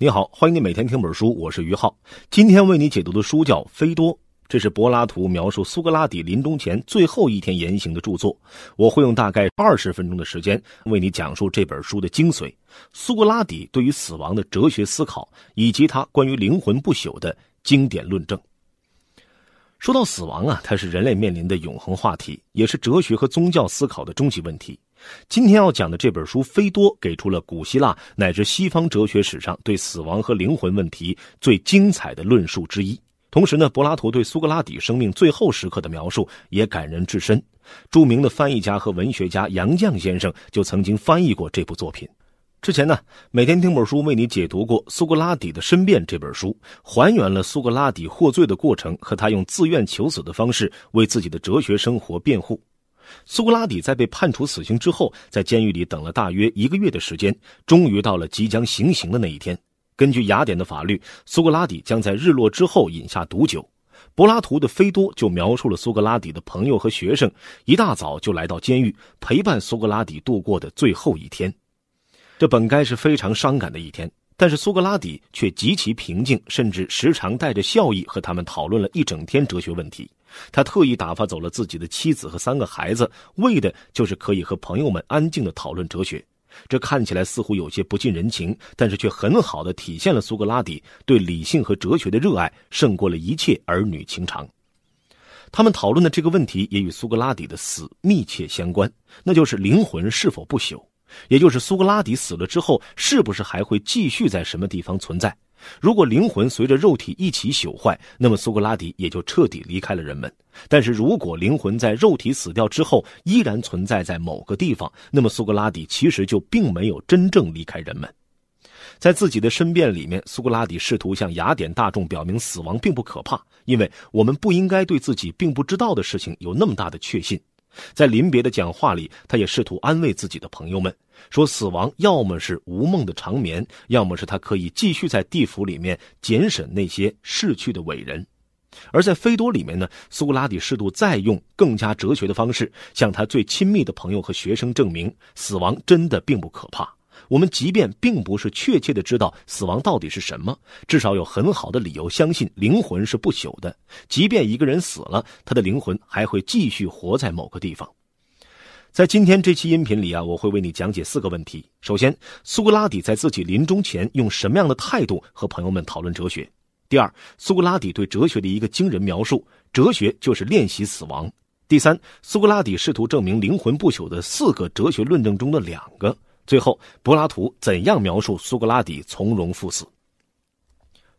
你好，欢迎你每天听本书，我是于浩。今天为你解读的书叫《菲多》，这是柏拉图描述苏格拉底临终前最后一天言行的著作。我会用大概二十分钟的时间为你讲述这本书的精髓——苏格拉底对于死亡的哲学思考，以及他关于灵魂不朽的经典论证。说到死亡啊，它是人类面临的永恒话题，也是哲学和宗教思考的终极问题。今天要讲的这本书《菲多》给出了古希腊乃至西方哲学史上对死亡和灵魂问题最精彩的论述之一。同时呢，柏拉图对苏格拉底生命最后时刻的描述也感人至深。著名的翻译家和文学家杨绛先生就曾经翻译过这部作品。之前呢，每天听本书为你解读过《苏格拉底的申辩》这本书，还原了苏格拉底获罪的过程和他用自愿求死的方式为自己的哲学生活辩护。苏格拉底在被判处死刑之后，在监狱里等了大约一个月的时间，终于到了即将行刑的那一天。根据雅典的法律，苏格拉底将在日落之后饮下毒酒。柏拉图的《菲多》就描述了苏格拉底的朋友和学生一大早就来到监狱，陪伴苏格拉底度过的最后一天。这本该是非常伤感的一天，但是苏格拉底却极其平静，甚至时常带着笑意和他们讨论了一整天哲学问题。他特意打发走了自己的妻子和三个孩子，为的就是可以和朋友们安静的讨论哲学。这看起来似乎有些不近人情，但是却很好的体现了苏格拉底对理性和哲学的热爱胜过了一切儿女情长。他们讨论的这个问题也与苏格拉底的死密切相关，那就是灵魂是否不朽，也就是苏格拉底死了之后是不是还会继续在什么地方存在。如果灵魂随着肉体一起朽坏，那么苏格拉底也就彻底离开了人们。但是如果灵魂在肉体死掉之后依然存在在某个地方，那么苏格拉底其实就并没有真正离开人们。在自己的申辩里面，苏格拉底试图向雅典大众表明死亡并不可怕，因为我们不应该对自己并不知道的事情有那么大的确信。在临别的讲话里，他也试图安慰自己的朋友们，说死亡要么是无梦的长眠，要么是他可以继续在地府里面检审那些逝去的伟人。而在《菲多》里面呢，苏格拉底试图再用更加哲学的方式，向他最亲密的朋友和学生证明，死亡真的并不可怕。我们即便并不是确切的知道死亡到底是什么，至少有很好的理由相信灵魂是不朽的。即便一个人死了，他的灵魂还会继续活在某个地方。在今天这期音频里啊，我会为你讲解四个问题。首先，苏格拉底在自己临终前用什么样的态度和朋友们讨论哲学？第二，苏格拉底对哲学的一个惊人描述：哲学就是练习死亡。第三，苏格拉底试图证明灵魂不朽的四个哲学论证中的两个。最后，柏拉图怎样描述苏格拉底从容赴死？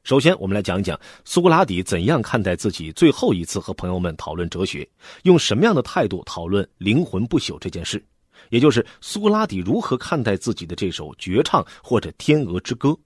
首先，我们来讲一讲苏格拉底怎样看待自己最后一次和朋友们讨论哲学，用什么样的态度讨论灵魂不朽这件事，也就是苏格拉底如何看待自己的这首绝唱或者天鹅之歌。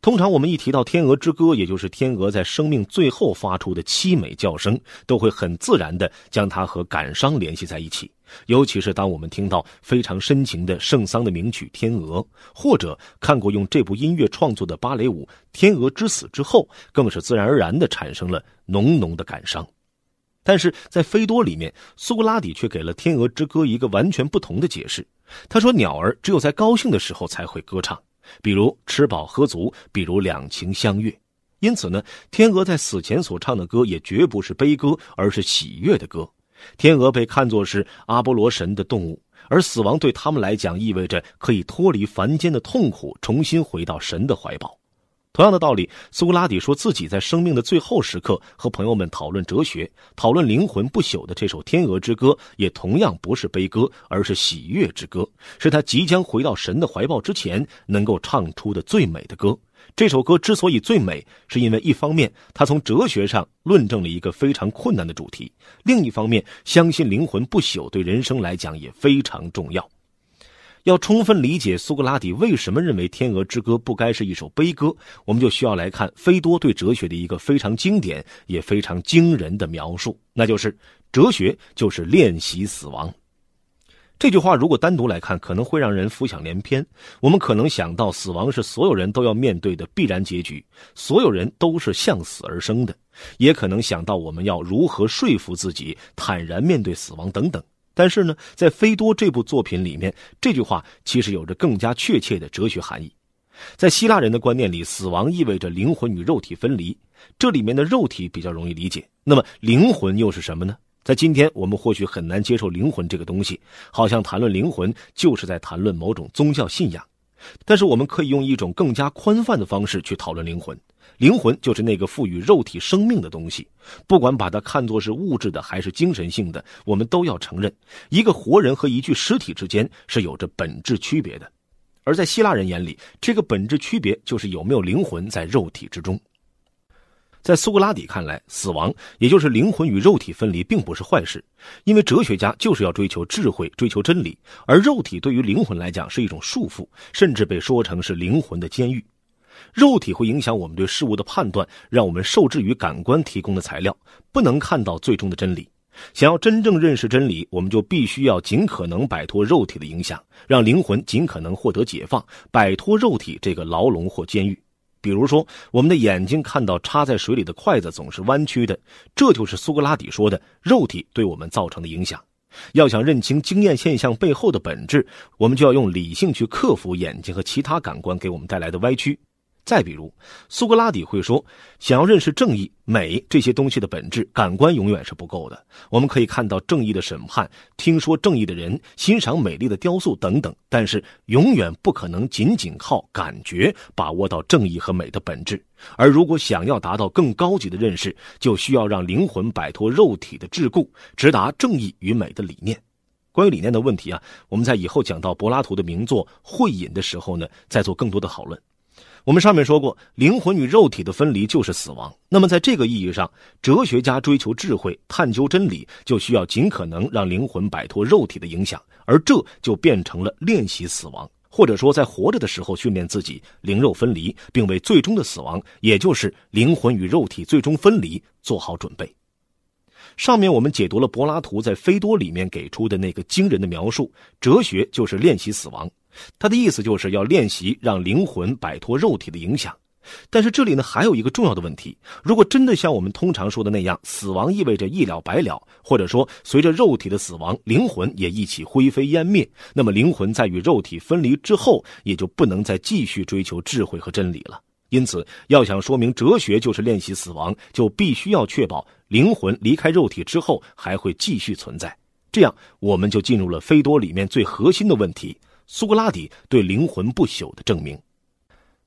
通常，我们一提到天鹅之歌，也就是天鹅在生命最后发出的凄美叫声，都会很自然的将它和感伤联系在一起。尤其是当我们听到非常深情的圣桑的名曲《天鹅》，或者看过用这部音乐创作的芭蕾舞《天鹅之死》之后，更是自然而然的产生了浓浓的感伤。但是在《菲多》里面，苏格拉底却给了《天鹅之歌》一个完全不同的解释。他说：“鸟儿只有在高兴的时候才会歌唱，比如吃饱喝足，比如两情相悦。因此呢，天鹅在死前所唱的歌也绝不是悲歌，而是喜悦的歌。”天鹅被看作是阿波罗神的动物，而死亡对他们来讲意味着可以脱离凡间的痛苦，重新回到神的怀抱。同样的道理，苏格拉底说自己在生命的最后时刻和朋友们讨论哲学、讨论灵魂不朽的这首《天鹅之歌》，也同样不是悲歌，而是喜悦之歌，是他即将回到神的怀抱之前能够唱出的最美的歌。这首歌之所以最美，是因为一方面它从哲学上论证了一个非常困难的主题，另一方面相信灵魂不朽对人生来讲也非常重要。要充分理解苏格拉底为什么认为《天鹅之歌》不该是一首悲歌，我们就需要来看菲多对哲学的一个非常经典也非常惊人的描述，那就是哲学就是练习死亡。这句话如果单独来看，可能会让人浮想联翩。我们可能想到死亡是所有人都要面对的必然结局，所有人都是向死而生的；也可能想到我们要如何说服自己坦然面对死亡等等。但是呢，在《菲多》这部作品里面，这句话其实有着更加确切的哲学含义。在希腊人的观念里，死亡意味着灵魂与肉体分离。这里面的肉体比较容易理解，那么灵魂又是什么呢？在今天，我们或许很难接受灵魂这个东西，好像谈论灵魂就是在谈论某种宗教信仰。但是，我们可以用一种更加宽泛的方式去讨论灵魂。灵魂就是那个赋予肉体生命的东西，不管把它看作是物质的还是精神性的，我们都要承认，一个活人和一具尸体之间是有着本质区别的。而在希腊人眼里，这个本质区别就是有没有灵魂在肉体之中。在苏格拉底看来，死亡也就是灵魂与肉体分离，并不是坏事，因为哲学家就是要追求智慧、追求真理，而肉体对于灵魂来讲是一种束缚，甚至被说成是灵魂的监狱。肉体会影响我们对事物的判断，让我们受制于感官提供的材料，不能看到最终的真理。想要真正认识真理，我们就必须要尽可能摆脱肉体的影响，让灵魂尽可能获得解放，摆脱肉体这个牢笼或监狱。比如说，我们的眼睛看到插在水里的筷子总是弯曲的，这就是苏格拉底说的肉体对我们造成的影响。要想认清经验现象背后的本质，我们就要用理性去克服眼睛和其他感官给我们带来的歪曲。再比如，苏格拉底会说，想要认识正义、美这些东西的本质，感官永远是不够的。我们可以看到正义的审判，听说正义的人，欣赏美丽的雕塑等等，但是永远不可能仅仅靠感觉把握到正义和美的本质。而如果想要达到更高级的认识，就需要让灵魂摆脱肉体的桎梏，直达正义与美的理念。关于理念的问题啊，我们在以后讲到柏拉图的名作《会饮》的时候呢，再做更多的讨论。我们上面说过，灵魂与肉体的分离就是死亡。那么，在这个意义上，哲学家追求智慧、探究真理，就需要尽可能让灵魂摆脱肉体的影响，而这就变成了练习死亡，或者说在活着的时候训练自己灵肉分离，并为最终的死亡，也就是灵魂与肉体最终分离做好准备。上面我们解读了柏拉图在《菲多》里面给出的那个惊人的描述：哲学就是练习死亡。他的意思就是要练习让灵魂摆脱肉体的影响，但是这里呢还有一个重要的问题：如果真的像我们通常说的那样，死亡意味着一了百了，或者说随着肉体的死亡，灵魂也一起灰飞烟灭，那么灵魂在与肉体分离之后，也就不能再继续追求智慧和真理了。因此，要想说明哲学就是练习死亡，就必须要确保灵魂离开肉体之后还会继续存在。这样，我们就进入了菲多里面最核心的问题。苏格拉底对灵魂不朽的证明，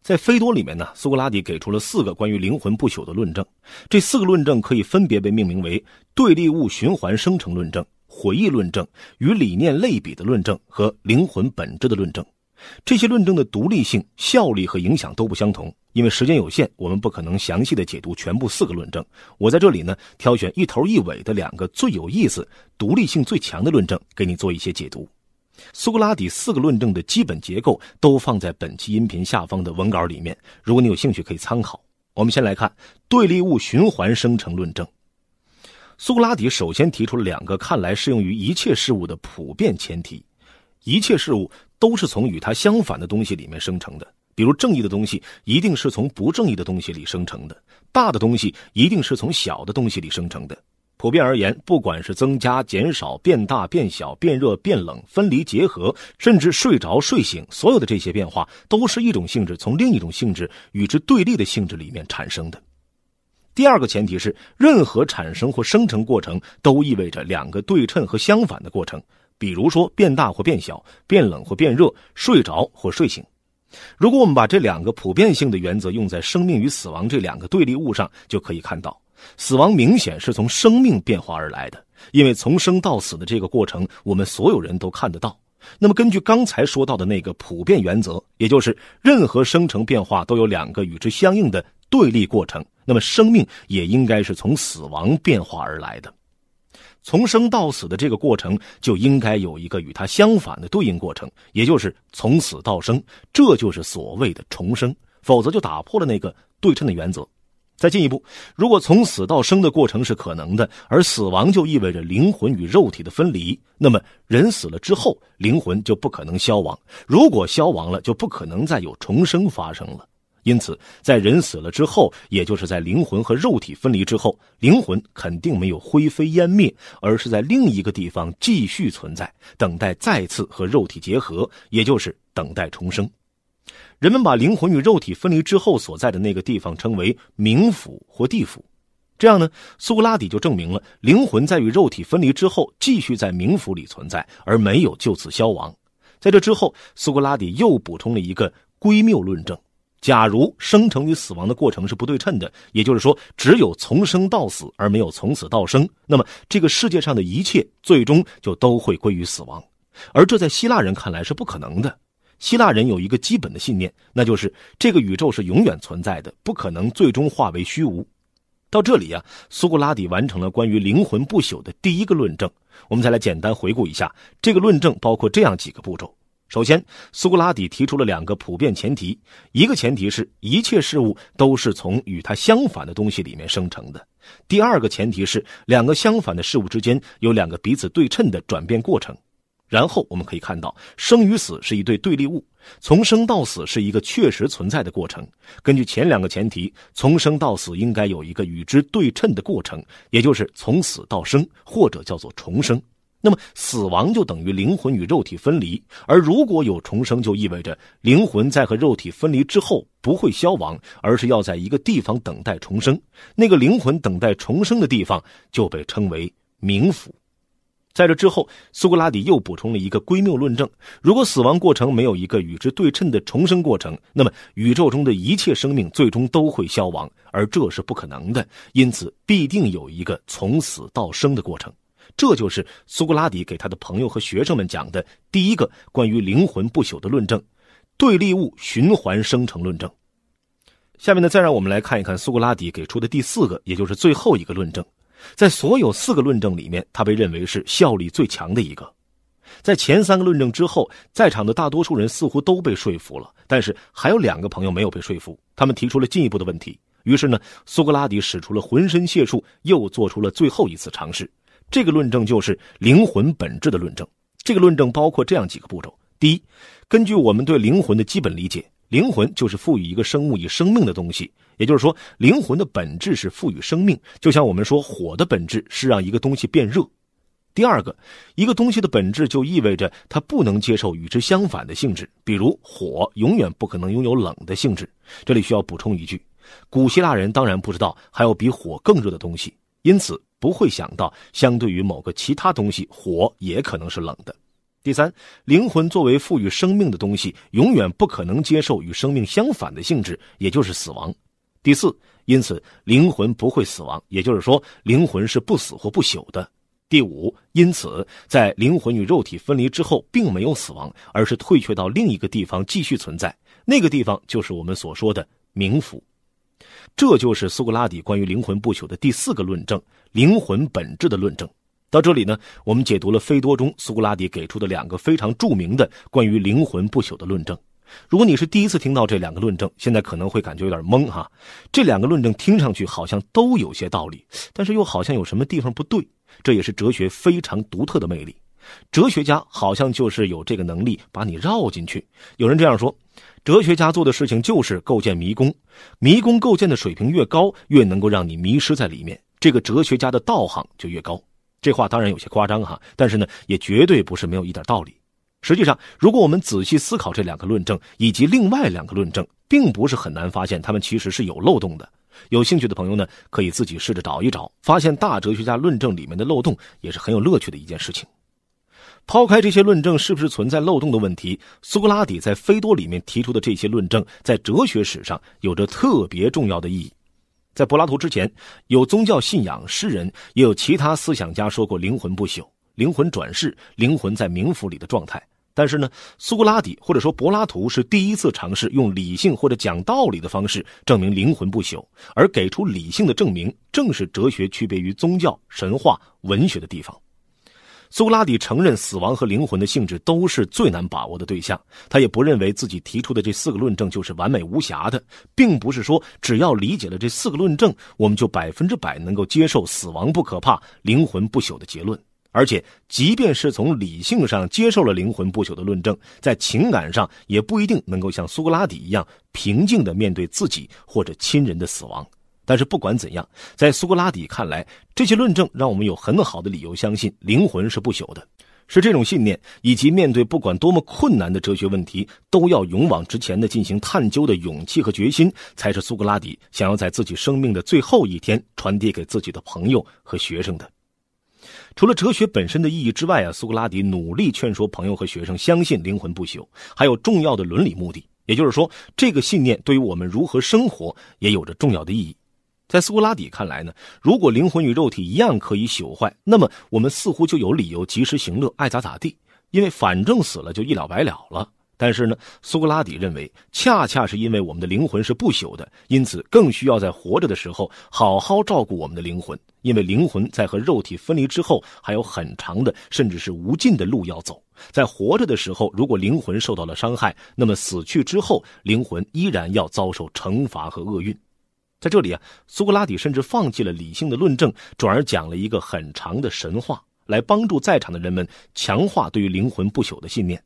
在《菲多》里面呢，苏格拉底给出了四个关于灵魂不朽的论证。这四个论证可以分别被命名为对立物循环生成论证、回忆论证、与理念类比的论证和灵魂本质的论证。这些论证的独立性、效力和影响都不相同。因为时间有限，我们不可能详细的解读全部四个论证。我在这里呢，挑选一头一尾的两个最有意思、独立性最强的论证，给你做一些解读。苏格拉底四个论证的基本结构都放在本期音频下方的文稿里面，如果你有兴趣可以参考。我们先来看对立物循环生成论证。苏格拉底首先提出了两个看来适用于一切事物的普遍前提：一切事物都是从与它相反的东西里面生成的，比如正义的东西一定是从不正义的东西里生成的，大的东西一定是从小的东西里生成的。普遍而言，不管是增加、减少、变大、变小、变热、变冷、分离、结合，甚至睡着、睡醒，所有的这些变化，都是一种性质从另一种性质与之对立的性质里面产生的。第二个前提是，任何产生或生成过程都意味着两个对称和相反的过程，比如说变大或变小、变冷或变热、睡着或睡醒。如果我们把这两个普遍性的原则用在生命与死亡这两个对立物上，就可以看到。死亡明显是从生命变化而来的，因为从生到死的这个过程，我们所有人都看得到。那么，根据刚才说到的那个普遍原则，也就是任何生成变化都有两个与之相应的对立过程，那么生命也应该是从死亡变化而来的。从生到死的这个过程，就应该有一个与它相反的对应过程，也就是从死到生，这就是所谓的重生。否则，就打破了那个对称的原则。再进一步，如果从死到生的过程是可能的，而死亡就意味着灵魂与肉体的分离，那么人死了之后，灵魂就不可能消亡。如果消亡了，就不可能再有重生发生了。因此，在人死了之后，也就是在灵魂和肉体分离之后，灵魂肯定没有灰飞烟灭，而是在另一个地方继续存在，等待再次和肉体结合，也就是等待重生。人们把灵魂与肉体分离之后所在的那个地方称为冥府或地府。这样呢，苏格拉底就证明了灵魂在与肉体分离之后，继续在冥府里存在，而没有就此消亡。在这之后，苏格拉底又补充了一个归谬论证：假如生成与死亡的过程是不对称的，也就是说，只有从生到死，而没有从死到生，那么这个世界上的一切最终就都会归于死亡。而这在希腊人看来是不可能的。希腊人有一个基本的信念，那就是这个宇宙是永远存在的，不可能最终化为虚无。到这里呀，苏格拉底完成了关于灵魂不朽的第一个论证。我们再来简单回顾一下，这个论证包括这样几个步骤：首先，苏格拉底提出了两个普遍前提，一个前提是一切事物都是从与它相反的东西里面生成的；第二个前提是两个相反的事物之间有两个彼此对称的转变过程。然后我们可以看到，生与死是一对对立物，从生到死是一个确实存在的过程。根据前两个前提，从生到死应该有一个与之对称的过程，也就是从死到生，或者叫做重生。那么，死亡就等于灵魂与肉体分离，而如果有重生，就意味着灵魂在和肉体分离之后不会消亡，而是要在一个地方等待重生。那个灵魂等待重生的地方就被称为冥府。在这之后，苏格拉底又补充了一个归谬论证：如果死亡过程没有一个与之对称的重生过程，那么宇宙中的一切生命最终都会消亡，而这是不可能的。因此，必定有一个从死到生的过程。这就是苏格拉底给他的朋友和学生们讲的第一个关于灵魂不朽的论证——对立物循环生成论证。下面呢，再让我们来看一看苏格拉底给出的第四个，也就是最后一个论证。在所有四个论证里面，他被认为是效力最强的一个。在前三个论证之后，在场的大多数人似乎都被说服了，但是还有两个朋友没有被说服，他们提出了进一步的问题。于是呢，苏格拉底使出了浑身解数，又做出了最后一次尝试。这个论证就是灵魂本质的论证。这个论证包括这样几个步骤：第一，根据我们对灵魂的基本理解。灵魂就是赋予一个生物以生命的东西，也就是说，灵魂的本质是赋予生命。就像我们说，火的本质是让一个东西变热。第二个，一个东西的本质就意味着它不能接受与之相反的性质，比如火永远不可能拥有冷的性质。这里需要补充一句：古希腊人当然不知道还有比火更热的东西，因此不会想到相对于某个其他东西，火也可能是冷的。第三，灵魂作为赋予生命的东西，永远不可能接受与生命相反的性质，也就是死亡。第四，因此灵魂不会死亡，也就是说，灵魂是不死或不朽的。第五，因此在灵魂与肉体分离之后，并没有死亡，而是退却到另一个地方继续存在，那个地方就是我们所说的冥府。这就是苏格拉底关于灵魂不朽的第四个论证——灵魂本质的论证。到这里呢，我们解读了菲多中苏格拉底给出的两个非常著名的关于灵魂不朽的论证。如果你是第一次听到这两个论证，现在可能会感觉有点懵哈。这两个论证听上去好像都有些道理，但是又好像有什么地方不对。这也是哲学非常独特的魅力。哲学家好像就是有这个能力把你绕进去。有人这样说：哲学家做的事情就是构建迷宫，迷宫构建的水平越高，越能够让你迷失在里面。这个哲学家的道行就越高。这话当然有些夸张哈，但是呢，也绝对不是没有一点道理。实际上，如果我们仔细思考这两个论证以及另外两个论证，并不是很难发现它们其实是有漏洞的。有兴趣的朋友呢，可以自己试着找一找，发现大哲学家论证里面的漏洞，也是很有乐趣的一件事情。抛开这些论证是不是存在漏洞的问题，苏格拉底在《菲多》里面提出的这些论证，在哲学史上有着特别重要的意义。在柏拉图之前，有宗教信仰、诗人，也有其他思想家说过灵魂不朽、灵魂转世、灵魂在冥府里的状态。但是呢，苏格拉底或者说柏拉图是第一次尝试用理性或者讲道理的方式证明灵魂不朽，而给出理性的证明，正是哲学区别于宗教、神话、文学的地方。苏格拉底承认死亡和灵魂的性质都是最难把握的对象，他也不认为自己提出的这四个论证就是完美无瑕的，并不是说只要理解了这四个论证，我们就百分之百能够接受死亡不可怕、灵魂不朽的结论。而且，即便是从理性上接受了灵魂不朽的论证，在情感上也不一定能够像苏格拉底一样平静地面对自己或者亲人的死亡。但是不管怎样，在苏格拉底看来，这些论证让我们有很好的理由相信灵魂是不朽的。是这种信念，以及面对不管多么困难的哲学问题都要勇往直前的进行探究的勇气和决心，才是苏格拉底想要在自己生命的最后一天传递给自己的朋友和学生的。除了哲学本身的意义之外啊，苏格拉底努力劝说朋友和学生相信灵魂不朽，还有重要的伦理目的。也就是说，这个信念对于我们如何生活也有着重要的意义。在苏格拉底看来呢，如果灵魂与肉体一样可以朽坏，那么我们似乎就有理由及时行乐，爱咋咋地，因为反正死了就一了百了了。但是呢，苏格拉底认为，恰恰是因为我们的灵魂是不朽的，因此更需要在活着的时候好好照顾我们的灵魂，因为灵魂在和肉体分离之后还有很长的，甚至是无尽的路要走。在活着的时候，如果灵魂受到了伤害，那么死去之后，灵魂依然要遭受惩罚和厄运。在这里啊，苏格拉底甚至放弃了理性的论证，转而讲了一个很长的神话，来帮助在场的人们强化对于灵魂不朽的信念。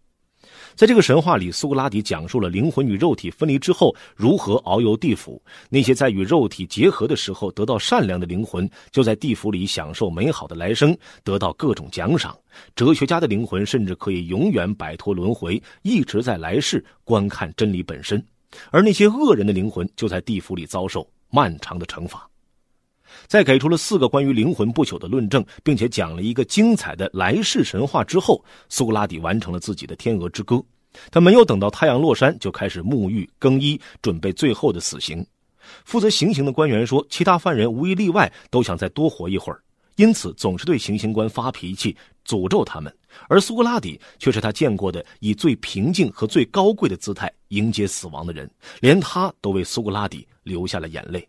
在这个神话里，苏格拉底讲述了灵魂与肉体分离之后如何遨游地府。那些在与肉体结合的时候得到善良的灵魂，就在地府里享受美好的来生，得到各种奖赏。哲学家的灵魂甚至可以永远摆脱轮回，一直在来世观看真理本身。而那些恶人的灵魂就在地府里遭受漫长的惩罚。在给出了四个关于灵魂不朽的论证，并且讲了一个精彩的来世神话之后，苏格拉底完成了自己的天鹅之歌。他没有等到太阳落山，就开始沐浴更衣，准备最后的死刑。负责行刑的官员说，其他犯人无一例外都想再多活一会儿，因此总是对行刑官发脾气，诅咒他们。而苏格拉底却是他见过的以最平静和最高贵的姿态迎接死亡的人，连他都为苏格拉底流下了眼泪。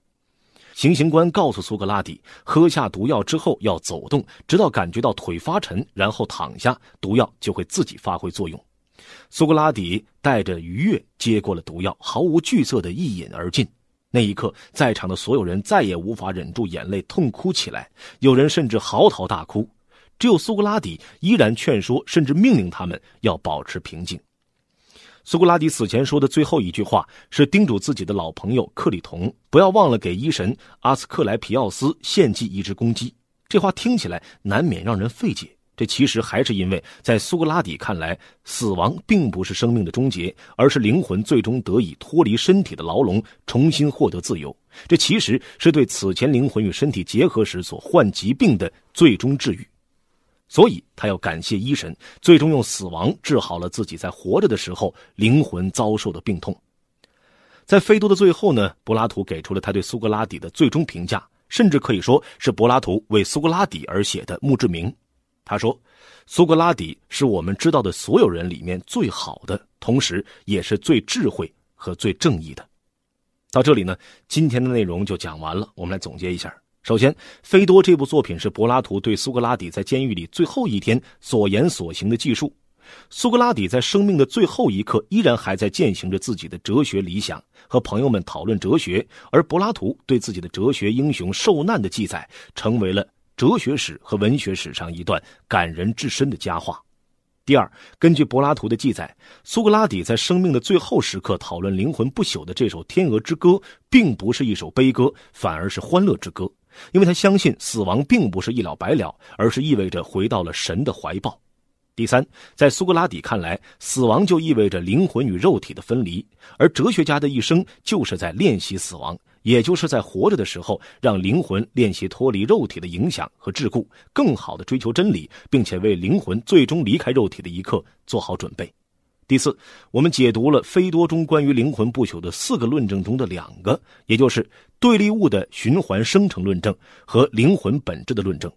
行刑官告诉苏格拉底，喝下毒药之后要走动，直到感觉到腿发沉，然后躺下，毒药就会自己发挥作用。苏格拉底带着愉悦接过了毒药，毫无惧色的一饮而尽。那一刻，在场的所有人再也无法忍住眼泪，痛哭起来，有人甚至嚎啕大哭。只有苏格拉底依然劝说，甚至命令他们要保持平静。苏格拉底死前说的最后一句话是叮嘱自己的老朋友克里同不要忘了给医神阿斯克莱皮奥斯献祭一只公鸡。这话听起来难免让人费解，这其实还是因为在苏格拉底看来，死亡并不是生命的终结，而是灵魂最终得以脱离身体的牢笼，重新获得自由。这其实是对此前灵魂与身体结合时所患疾病的最终治愈。所以他要感谢医神，最终用死亡治好了自己在活着的时候灵魂遭受的病痛。在《菲多》的最后呢，柏拉图给出了他对苏格拉底的最终评价，甚至可以说是柏拉图为苏格拉底而写的墓志铭。他说：“苏格拉底是我们知道的所有人里面最好的，同时也是最智慧和最正义的。”到这里呢，今天的内容就讲完了。我们来总结一下。首先，《菲多》这部作品是柏拉图对苏格拉底在监狱里最后一天所言所行的记述。苏格拉底在生命的最后一刻依然还在践行着自己的哲学理想，和朋友们讨论哲学。而柏拉图对自己的哲学英雄受难的记载，成为了哲学史和文学史上一段感人至深的佳话。第二，根据柏拉图的记载，苏格拉底在生命的最后时刻讨论灵魂不朽的这首《天鹅之歌》，并不是一首悲歌，反而是欢乐之歌，因为他相信死亡并不是一了百了，而是意味着回到了神的怀抱。第三，在苏格拉底看来，死亡就意味着灵魂与肉体的分离，而哲学家的一生就是在练习死亡。也就是在活着的时候，让灵魂练习脱离肉体的影响和桎梏，更好的追求真理，并且为灵魂最终离开肉体的一刻做好准备。第四，我们解读了菲多中关于灵魂不朽的四个论证中的两个，也就是对立物的循环生成论证和灵魂本质的论证。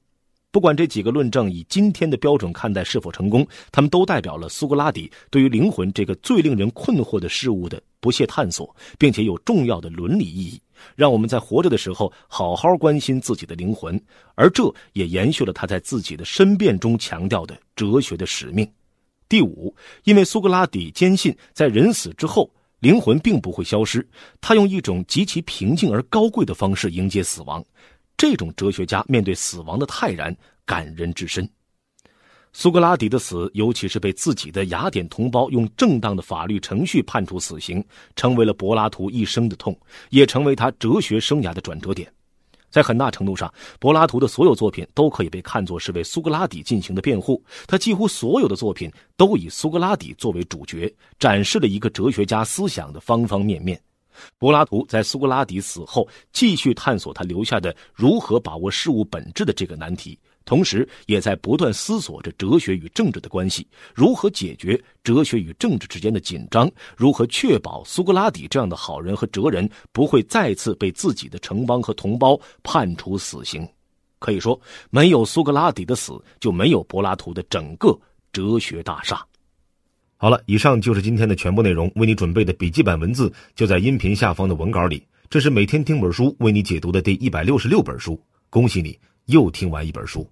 不管这几个论证以今天的标准看待是否成功，他们都代表了苏格拉底对于灵魂这个最令人困惑的事物的不懈探索，并且有重要的伦理意义。让我们在活着的时候好好关心自己的灵魂，而这也延续了他在自己的申辩中强调的哲学的使命。第五，因为苏格拉底坚信，在人死之后，灵魂并不会消失，他用一种极其平静而高贵的方式迎接死亡。这种哲学家面对死亡的泰然，感人至深。苏格拉底的死，尤其是被自己的雅典同胞用正当的法律程序判处死刑，成为了柏拉图一生的痛，也成为他哲学生涯的转折点。在很大程度上，柏拉图的所有作品都可以被看作是为苏格拉底进行的辩护。他几乎所有的作品都以苏格拉底作为主角，展示了一个哲学家思想的方方面面。柏拉图在苏格拉底死后，继续探索他留下的如何把握事物本质的这个难题。同时，也在不断思索着哲学与政治的关系，如何解决哲学与政治之间的紧张，如何确保苏格拉底这样的好人和哲人不会再次被自己的城邦和同胞判处死刑。可以说，没有苏格拉底的死，就没有柏拉图的整个哲学大厦。好了，以上就是今天的全部内容。为你准备的笔记本文字就在音频下方的文稿里。这是每天听本书为你解读的第一百六十六本书。恭喜你，又听完一本书。